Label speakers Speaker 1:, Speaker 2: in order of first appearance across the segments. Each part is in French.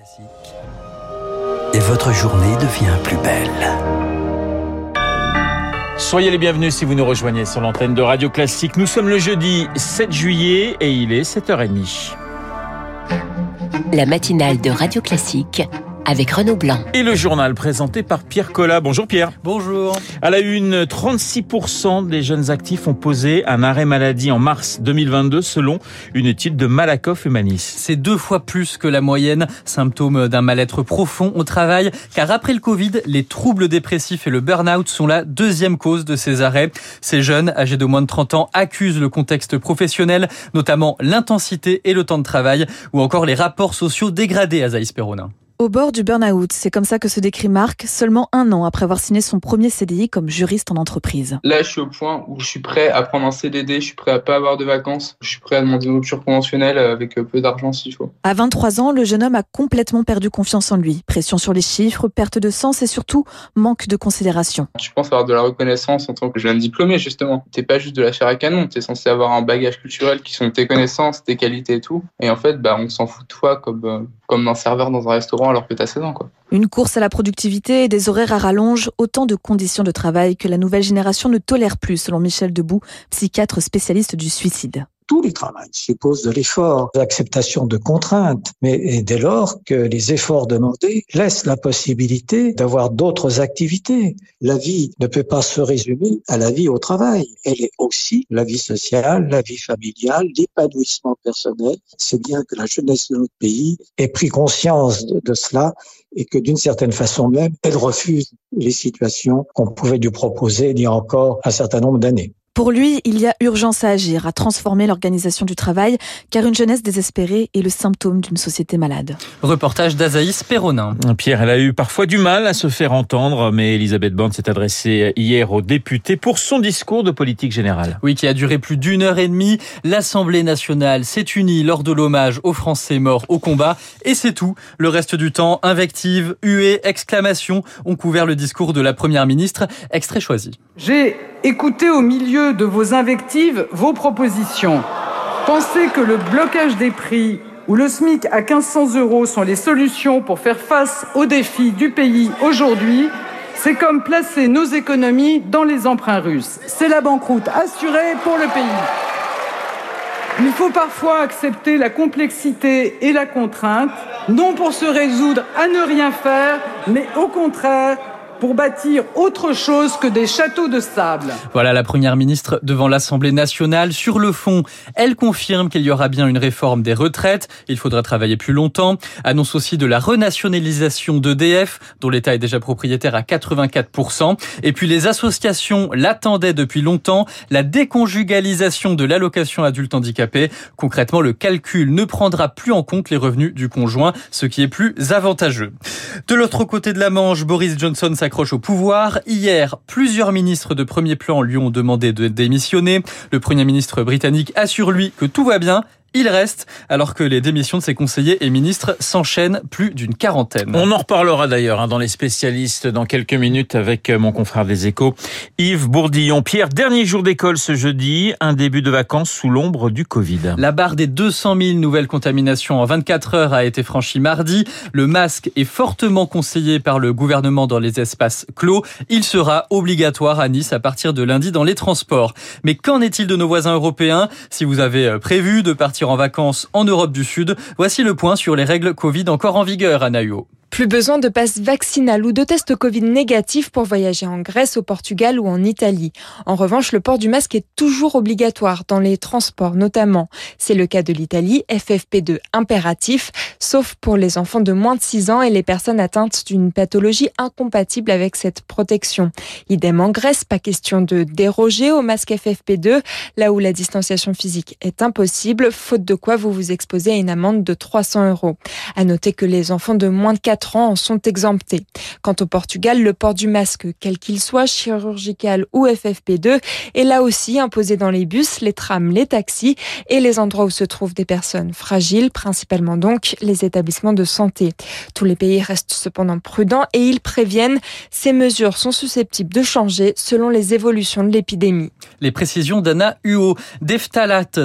Speaker 1: Classique. Et votre journée devient plus belle.
Speaker 2: Soyez les bienvenus si vous nous rejoignez sur l'antenne de Radio Classique. Nous sommes le jeudi 7 juillet et il est 7h30.
Speaker 3: La matinale de Radio Classique avec Renaud Blanc.
Speaker 2: Et le journal présenté par Pierre Collat. Bonjour Pierre.
Speaker 4: Bonjour.
Speaker 2: À la une, 36% des jeunes actifs ont posé un arrêt maladie en mars 2022 selon une étude de Malakoff Humanis.
Speaker 4: C'est deux fois plus que la moyenne, symptôme d'un mal-être profond au travail, car après le Covid, les troubles dépressifs et le burn-out sont la deuxième cause de ces arrêts. Ces jeunes, âgés de moins de 30 ans, accusent le contexte professionnel, notamment l'intensité et le temps de travail, ou encore les rapports sociaux dégradés à Zaïs Peronin.
Speaker 5: Au bord du burn-out, c'est comme ça que se décrit Marc, seulement un an après avoir signé son premier CDI comme juriste en entreprise.
Speaker 6: Là, je suis au point où je suis prêt à prendre un CDD, je suis prêt à pas avoir de vacances, je suis prêt à demander une rupture conventionnelle avec peu d'argent s'il faut.
Speaker 5: À 23 ans, le jeune homme a complètement perdu confiance en lui. Pression sur les chiffres, perte de sens et surtout manque de considération.
Speaker 6: Je pense avoir de la reconnaissance en tant que jeune diplômé, justement. T'es pas juste de la chair à canon, t'es censé avoir un bagage culturel qui sont tes connaissances, tes qualités et tout. Et en fait, bah, on s'en fout de toi comme, euh, comme un serveur dans un restaurant alors que 16 ans, quoi.
Speaker 5: Une course à la productivité et des horaires à rallonge, autant de conditions de travail que la nouvelle génération ne tolère plus, selon Michel Debout, psychiatre spécialiste du suicide
Speaker 7: tous les travails supposent de l'effort, l'acceptation de contraintes, mais dès lors que les efforts demandés laissent la possibilité d'avoir d'autres activités. La vie ne peut pas se résumer à la vie au travail. Elle est aussi la vie sociale, la vie familiale, l'épanouissement personnel. C'est bien que la jeunesse de notre pays ait pris conscience de cela et que d'une certaine façon même, elle refuse les situations qu'on pouvait lui proposer il y a encore un certain nombre d'années.
Speaker 5: Pour lui, il y a urgence à agir, à transformer l'organisation du travail, car une jeunesse désespérée est le symptôme d'une société malade.
Speaker 4: Reportage d'Azaïs Perronin.
Speaker 2: Pierre, elle a eu parfois du mal à se faire entendre, mais Elisabeth Borne s'est adressée hier aux députés pour son discours de politique générale.
Speaker 4: Oui, qui a duré plus d'une heure et demie. L'Assemblée nationale s'est unie lors de l'hommage aux Français morts au combat, et c'est tout. Le reste du temps, invectives, huées, exclamations ont couvert le discours de la Première ministre. Extrait choisi.
Speaker 8: J'ai écouté au milieu de vos invectives vos propositions. Pensez que le blocage des prix ou le SMIC à 1500 euros sont les solutions pour faire face aux défis du pays aujourd'hui, c'est comme placer nos économies dans les emprunts russes. C'est la banqueroute assurée pour le pays. Il faut parfois accepter la complexité et la contrainte, non pour se résoudre à ne rien faire, mais au contraire pour bâtir autre chose que des châteaux de sable.
Speaker 4: Voilà la première ministre devant l'Assemblée nationale. Sur le fond, elle confirme qu'il y aura bien une réforme des retraites. Il faudra travailler plus longtemps. Annonce aussi de la renationalisation d'EDF, dont l'État est déjà propriétaire à 84%. Et puis les associations l'attendaient depuis longtemps. La déconjugalisation de l'allocation adulte handicapé. Concrètement, le calcul ne prendra plus en compte les revenus du conjoint, ce qui est plus avantageux. De l'autre côté de la Manche, Boris Johnson s'accroche au pouvoir. Hier, plusieurs ministres de premier plan lui ont demandé de démissionner. Le Premier ministre britannique assure lui que tout va bien il reste, alors que les démissions de ses conseillers et ministres s'enchaînent plus d'une quarantaine.
Speaker 2: On en reparlera d'ailleurs hein, dans les spécialistes dans quelques minutes avec euh, mon confrère des échos, Yves Bourdillon. Pierre, dernier jour d'école ce jeudi, un début de vacances sous l'ombre du Covid.
Speaker 4: La barre des 200 000 nouvelles contaminations en 24 heures a été franchie mardi. Le masque est fortement conseillé par le gouvernement dans les espaces clos. Il sera obligatoire à Nice à partir de lundi dans les transports. Mais qu'en est-il de nos voisins européens? Si vous avez prévu de partir en vacances en Europe du Sud. Voici le point sur les règles Covid encore en vigueur à Naïo.
Speaker 9: Plus besoin de passe vaccinal ou de test Covid négatif pour voyager en Grèce, au Portugal ou en Italie. En revanche, le port du masque est toujours obligatoire dans les transports notamment. C'est le cas de l'Italie, FFP2 impératif, sauf pour les enfants de moins de 6 ans et les personnes atteintes d'une pathologie incompatible avec cette protection. Idem en Grèce, pas question de déroger au masque FFP2, là où la distanciation physique est impossible, faute de quoi vous vous exposez à une amende de 300 euros. À noter que les enfants de moins de 4 4 ans en sont exemptés. Quant au Portugal, le port du masque, quel qu'il soit, chirurgical ou FFP2, est là aussi imposé dans les bus, les trams, les taxis et les endroits où se trouvent des personnes fragiles, principalement donc les établissements de santé. Tous les pays restent cependant prudents et ils préviennent ces mesures sont susceptibles de changer selon les évolutions de l'épidémie.
Speaker 4: Les précisions d'Anna Huot. Des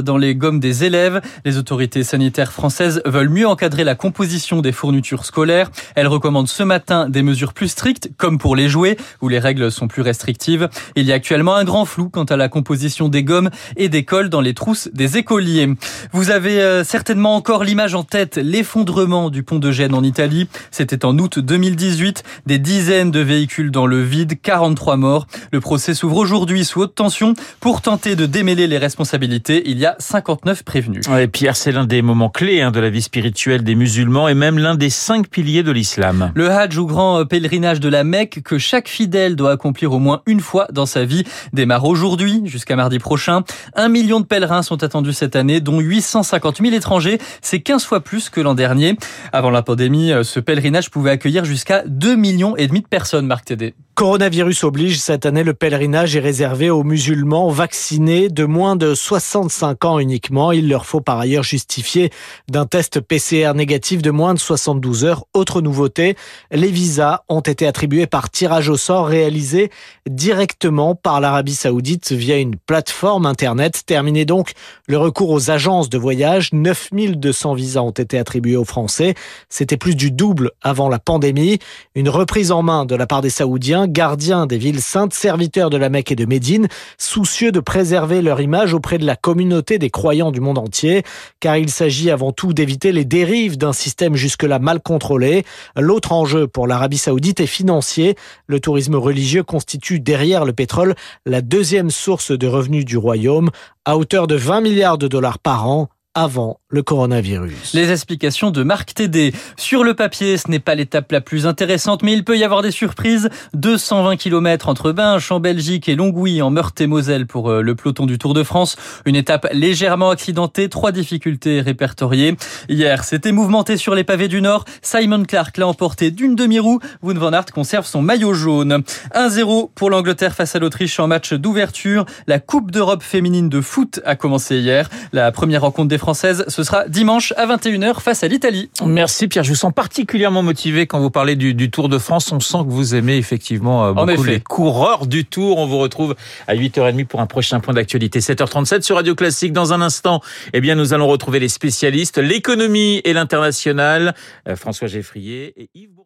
Speaker 4: dans les gommes des élèves. Les autorités sanitaires françaises veulent mieux encadrer la composition des fournitures scolaires. Elles recommandent ce matin des mesures plus strictes, comme pour les jouets, où les règles sont plus restrictives. Il y a actuellement un grand flou quant à la composition des gommes et des cols dans les trousses des écoliers. Vous avez euh, certainement encore l'image en tête, l'effondrement du pont de Gênes en Italie. C'était en août 2018. Des dizaines de véhicules dans le vide, 43 morts. Le procès s'ouvre aujourd'hui sous haute tension pour tenter de démêler les responsabilités. Il y a 59 prévenus.
Speaker 2: Pierre, c'est l'un des moments clés hein, de la vie spirituelle des musulmans et même l'un des cinq piliers de l'islam.
Speaker 4: Le Hajj ou grand pèlerinage de la Mecque que chaque fidèle doit accomplir au moins une fois dans sa vie démarre aujourd'hui jusqu'à mardi prochain. Un million de pèlerins sont attendus cette année, dont 850 000 étrangers. C'est 15 fois plus que l'an dernier. Avant la pandémie, ce pèlerinage pouvait accueillir jusqu'à 2 millions et demi de personnes, Marc Tédé.
Speaker 10: Coronavirus oblige, cette année, le pèlerinage est réservé aux musulmans vaccinés de moins de 65 ans uniquement. Il leur faut par ailleurs justifier d'un test PCR négatif de moins de 72 heures. Autre nouveauté, les visas ont été attribués par tirage au sort réalisé directement par l'Arabie saoudite via une plateforme Internet. Terminé donc le recours aux agences de voyage. 9200 visas ont été attribués aux Français. C'était plus du double avant la pandémie. Une reprise en main de la part des Saoudiens gardiens des villes saintes, serviteurs de la Mecque et de Médine, soucieux de préserver leur image auprès de la communauté des croyants du monde entier, car il s'agit avant tout d'éviter les dérives d'un système jusque-là mal contrôlé. L'autre enjeu pour l'Arabie saoudite est financier. Le tourisme religieux constitue derrière le pétrole la deuxième source de revenus du royaume, à hauteur de 20 milliards de dollars par an avant le coronavirus.
Speaker 4: Les explications de Marc Tédé. Sur le papier, ce n'est pas l'étape la plus intéressante, mais il peut y avoir des surprises. 220 km entre Binche en Belgique et Longwy en Meurthe-et-Moselle pour euh, le peloton du Tour de France. Une étape légèrement accidentée, trois difficultés répertoriées. Hier, c'était mouvementé sur les pavés du Nord. Simon Clark l'a emporté d'une demi-roue. Wout van Aert conserve son maillot jaune. 1-0 pour l'Angleterre face à l'Autriche en match d'ouverture. La Coupe d'Europe féminine de foot a commencé hier. La première rencontre des Françaises, ce sera dimanche à 21h face à l'Italie.
Speaker 2: Merci Pierre, je vous sens particulièrement motivé quand vous parlez du, du, Tour de France. On sent que vous aimez effectivement euh, beaucoup les coureurs du Tour. On vous retrouve à 8h30 pour un prochain point d'actualité. 7h37 sur Radio Classique. Dans un instant, eh bien, nous allons retrouver les spécialistes, l'économie et l'international. Euh, François Geffrier et Yves